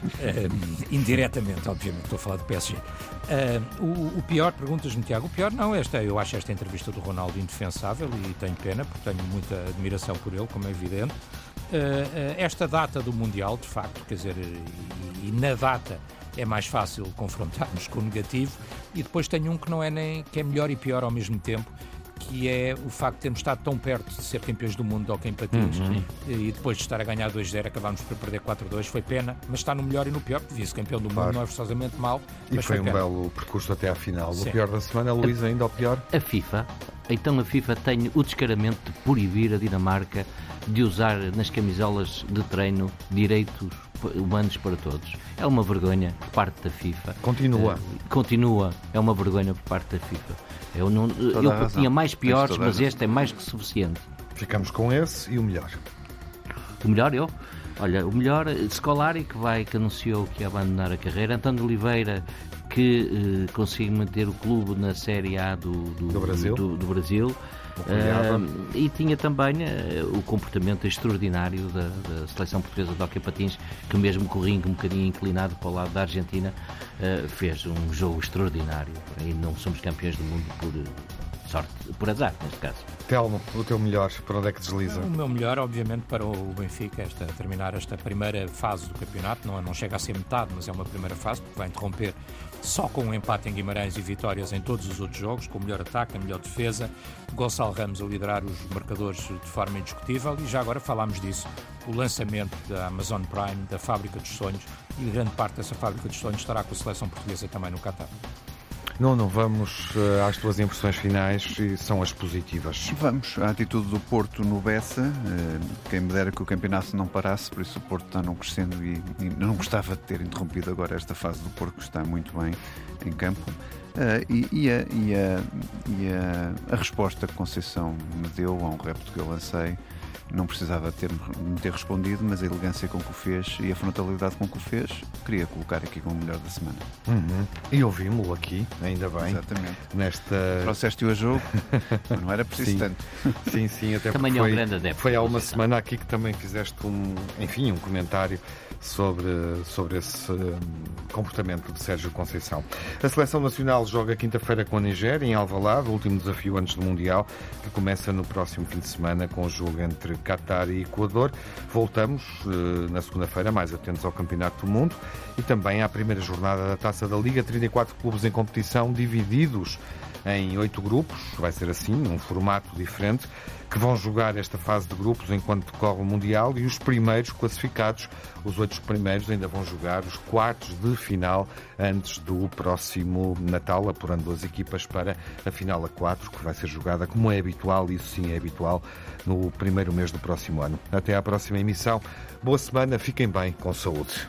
Uh, indiretamente, obviamente, estou a falar do PSG. Uh, o, o, pior, perguntas-me, Tiago, o pior não, esta, eu acho esta entrevista do Ronaldo indefensável e tenho pena, porque tenho muita admiração por ele, como é evidente. Uh, esta data do Mundial, de facto, quer dizer, e, e na data é mais fácil confrontarmos com o negativo, e depois tenho um que não é nem que é melhor e pior ao mesmo tempo, que é o facto de termos estado tão perto de ser campeões do mundo ao em patins uhum. e depois de estar a ganhar 2-0 acabámos por perder 4-2, foi pena, mas está no melhor e no pior, porque vice-campeão do mundo não é forçosamente mau.
E foi, foi um belo percurso até à final. Sim. O pior da semana, Luís, ainda o pior?
A FIFA. Então a FIFA tem o descaramento de proibir a Dinamarca de usar nas camisolas de treino direitos humanos para todos. É uma vergonha por parte da FIFA.
Continua. Uh,
continua. É uma vergonha por parte da FIFA. Eu, não, eu tinha mais piores, mas este é mais que suficiente.
Ficamos com esse e o melhor.
O melhor eu? Olha, o melhor, Scolari, que vai, que anunciou que ia abandonar a carreira, António Oliveira, que eh, consegue manter o clube na Série A do, do,
do Brasil.
Do, do Brasil. Uh, e tinha também uh, o comportamento extraordinário da, da, seleção portuguesa de hockey patins, que mesmo com o ringue um bocadinho inclinado para o lado da Argentina, uh, fez um jogo extraordinário. E não somos campeões do mundo por sorte, por azar, neste caso.
Telmo, o teu melhor, para onde é que desliza? O
meu melhor, obviamente, para o Benfica, esta, terminar esta primeira fase do campeonato, não, não chega a ser metade, mas é uma primeira fase, porque vai interromper só com um empate em Guimarães e vitórias em todos os outros jogos, com o melhor ataque, a melhor defesa, Gonçalo Ramos a liderar os marcadores de forma indiscutível e já agora falámos disso, o lançamento da Amazon Prime, da Fábrica dos Sonhos, e grande parte dessa Fábrica dos Sonhos estará com a seleção portuguesa também no Qatar.
Não, não, vamos uh, às tuas impressões finais e são as positivas.
Vamos, a atitude do Porto no Bessa, uh, quem me dera que o campeonato não parasse, por isso o Porto está não crescendo e, e não gostava de ter interrompido agora esta fase do Porto, que está muito bem em campo. Uh, e, e, a, e, a, e a, a, resposta que Conceição me deu a um repto que eu lancei não precisava ter, me ter respondido, mas a elegância com que o fez e a frontalidade com que o fez, queria colocar aqui como o melhor da semana.
Uhum. E ouvimos-lo aqui, ainda bem.
Exatamente.
Nesta...
Trouxeste-o a jogo, não era preciso
sim.
tanto.
Sim, sim, até
também
porque é
um grande adepto.
Foi há uma semana aqui que também fizeste um, enfim, um comentário sobre, sobre esse um, comportamento de Sérgio Conceição. A Seleção Nacional joga quinta-feira com a Nigéria, em Alvalade, o último desafio antes do Mundial, que começa no próximo fim de semana com o jogo entre Qatar e Equador. Voltamos uh, na segunda-feira, mais atentos ao Campeonato do Mundo e também à primeira jornada da Taça da Liga. 34 clubes em competição, divididos em oito grupos, vai ser assim, num formato diferente, que vão jogar esta fase de grupos enquanto decorre o Mundial e os primeiros classificados, os oito primeiros, ainda vão jogar os quartos de final antes do próximo Natal, apurando as equipas para a final a quatro, que vai ser jogada como é habitual, isso sim é habitual, no primeiro mês do próximo ano. Até à próxima emissão. Boa semana, fiquem bem, com saúde.